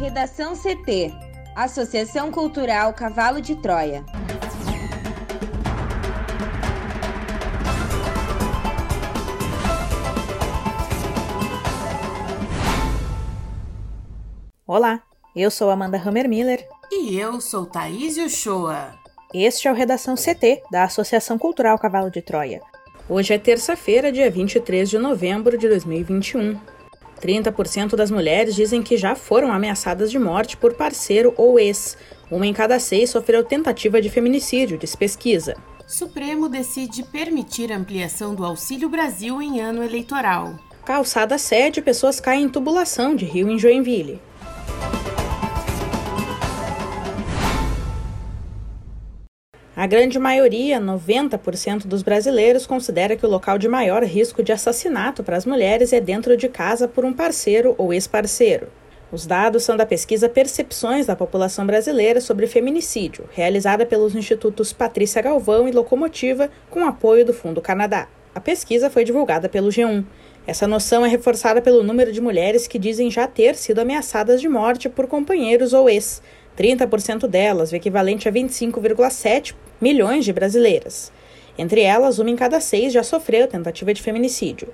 Redação CT Associação Cultural Cavalo de Troia. Olá, eu sou Amanda Hammermiller. E eu sou Thaís Uchoa. Este é o Redação CT, da Associação Cultural Cavalo de Troia. Hoje é terça-feira, dia 23 de novembro de 2021. 30% das mulheres dizem que já foram ameaçadas de morte por parceiro ou ex. Uma em cada seis sofreu tentativa de feminicídio, diz pesquisa. Supremo decide permitir ampliação do Auxílio Brasil em ano eleitoral. Calçada sede, pessoas caem em tubulação de rio em Joinville. A grande maioria, 90% dos brasileiros, considera que o local de maior risco de assassinato para as mulheres é dentro de casa por um parceiro ou ex-parceiro. Os dados são da pesquisa Percepções da População Brasileira sobre Feminicídio, realizada pelos institutos Patrícia Galvão e Locomotiva, com apoio do Fundo Canadá. A pesquisa foi divulgada pelo G1. Essa noção é reforçada pelo número de mulheres que dizem já ter sido ameaçadas de morte por companheiros ou ex, 30% delas, o equivalente a 25,7 milhões de brasileiras. Entre elas, uma em cada seis já sofreu tentativa de feminicídio.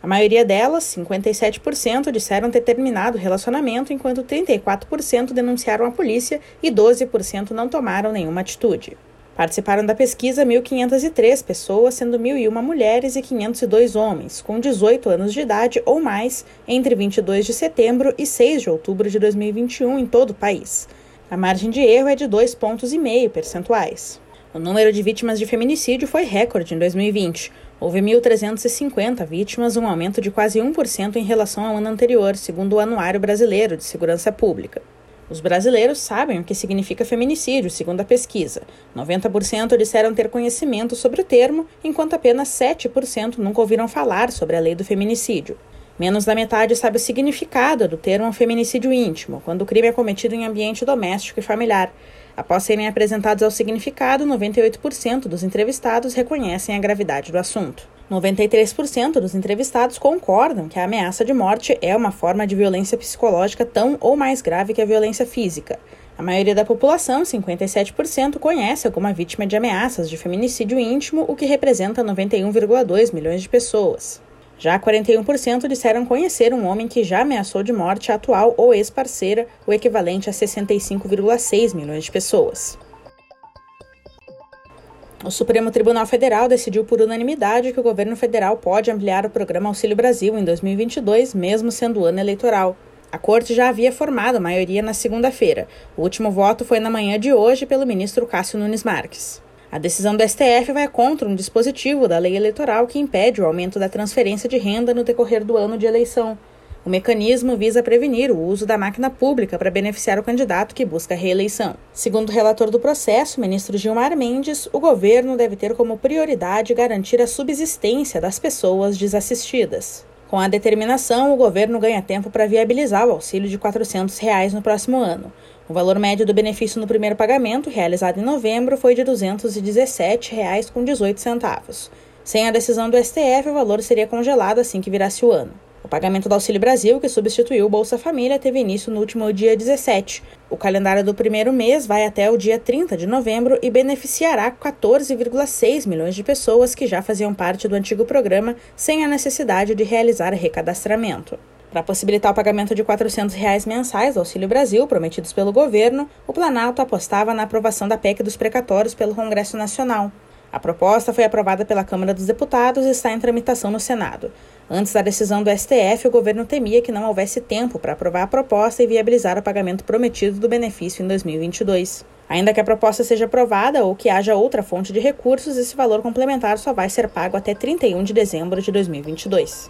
A maioria delas, 57%, disseram ter terminado o relacionamento, enquanto 34% denunciaram a polícia e 12% não tomaram nenhuma atitude. Participaram da pesquisa 1.503 pessoas, sendo 1.001 mulheres e 502 homens, com 18 anos de idade ou mais, entre 22 de setembro e 6 de outubro de 2021 em todo o país. A margem de erro é de 2,5 pontos e meio percentuais. O número de vítimas de feminicídio foi recorde em 2020. Houve 1.350 vítimas, um aumento de quase 1% em relação ao ano anterior, segundo o Anuário Brasileiro de Segurança Pública. Os brasileiros sabem o que significa feminicídio, segundo a pesquisa. 90% disseram ter conhecimento sobre o termo, enquanto apenas 7% nunca ouviram falar sobre a lei do feminicídio. Menos da metade sabe o significado do termo feminicídio íntimo, quando o crime é cometido em ambiente doméstico e familiar. Após serem apresentados ao significado, 98% dos entrevistados reconhecem a gravidade do assunto. 93% dos entrevistados concordam que a ameaça de morte é uma forma de violência psicológica tão ou mais grave que a violência física. A maioria da população, 57%, conhece alguma vítima de ameaças de feminicídio íntimo, o que representa 91,2 milhões de pessoas. Já 41% disseram conhecer um homem que já ameaçou de morte a atual ou ex-parceira, o equivalente a 65,6 milhões de pessoas. O Supremo Tribunal Federal decidiu por unanimidade que o governo federal pode ampliar o programa Auxílio Brasil em 2022, mesmo sendo ano eleitoral. A corte já havia formado maioria na segunda-feira. O último voto foi na manhã de hoje pelo ministro Cássio Nunes Marques. A decisão do STF vai contra um dispositivo da lei eleitoral que impede o aumento da transferência de renda no decorrer do ano de eleição. O mecanismo visa prevenir o uso da máquina pública para beneficiar o candidato que busca a reeleição. Segundo o relator do processo, ministro Gilmar Mendes, o governo deve ter como prioridade garantir a subsistência das pessoas desassistidas. Com a determinação, o governo ganha tempo para viabilizar o auxílio de 400 reais no próximo ano. O valor médio do benefício no primeiro pagamento, realizado em novembro, foi de R$ 217,18. Sem a decisão do STF, o valor seria congelado assim que virasse o ano. O pagamento do Auxílio Brasil, que substituiu o Bolsa Família, teve início no último dia 17. O calendário do primeiro mês vai até o dia 30 de novembro e beneficiará 14,6 milhões de pessoas que já faziam parte do antigo programa sem a necessidade de realizar recadastramento. Para possibilitar o pagamento de 400 reais mensais do Auxílio Brasil, prometidos pelo governo, o Planalto apostava na aprovação da PEC dos precatórios pelo Congresso Nacional. A proposta foi aprovada pela Câmara dos Deputados e está em tramitação no Senado. Antes da decisão do STF, o governo temia que não houvesse tempo para aprovar a proposta e viabilizar o pagamento prometido do benefício em 2022. Ainda que a proposta seja aprovada ou que haja outra fonte de recursos, esse valor complementar só vai ser pago até 31 de dezembro de 2022.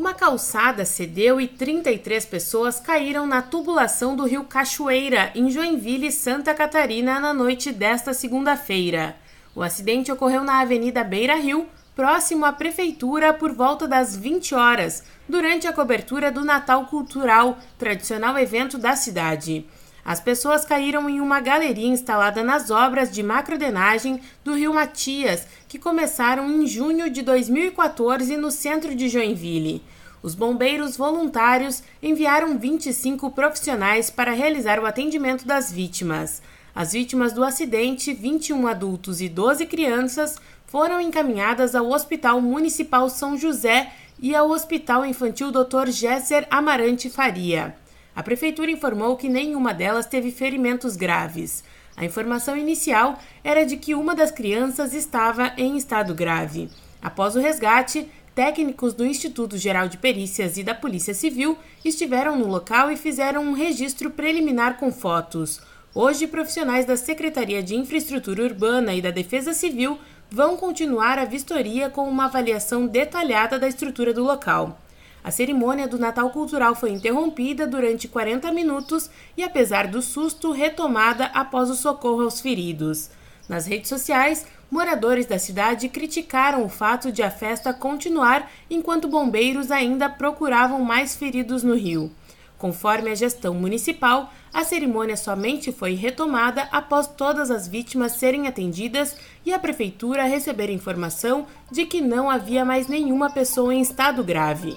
Uma calçada cedeu e 33 pessoas caíram na tubulação do rio Cachoeira, em Joinville, Santa Catarina, na noite desta segunda-feira. O acidente ocorreu na Avenida Beira Rio, próximo à prefeitura, por volta das 20 horas, durante a cobertura do Natal Cultural, tradicional evento da cidade. As pessoas caíram em uma galeria instalada nas obras de macrodenagem do rio Matias, que começaram em junho de 2014 no centro de Joinville. Os bombeiros voluntários enviaram 25 profissionais para realizar o atendimento das vítimas. As vítimas do acidente, 21 adultos e 12 crianças, foram encaminhadas ao Hospital Municipal São José e ao Hospital Infantil Dr. Gesser Amarante Faria. A prefeitura informou que nenhuma delas teve ferimentos graves. A informação inicial era de que uma das crianças estava em estado grave. Após o resgate, técnicos do Instituto Geral de Perícias e da Polícia Civil estiveram no local e fizeram um registro preliminar com fotos. Hoje, profissionais da Secretaria de Infraestrutura Urbana e da Defesa Civil vão continuar a vistoria com uma avaliação detalhada da estrutura do local. A cerimônia do Natal Cultural foi interrompida durante 40 minutos e, apesar do susto, retomada após o socorro aos feridos. Nas redes sociais, moradores da cidade criticaram o fato de a festa continuar enquanto bombeiros ainda procuravam mais feridos no rio. Conforme a gestão municipal, a cerimônia somente foi retomada após todas as vítimas serem atendidas e a prefeitura receber informação de que não havia mais nenhuma pessoa em estado grave.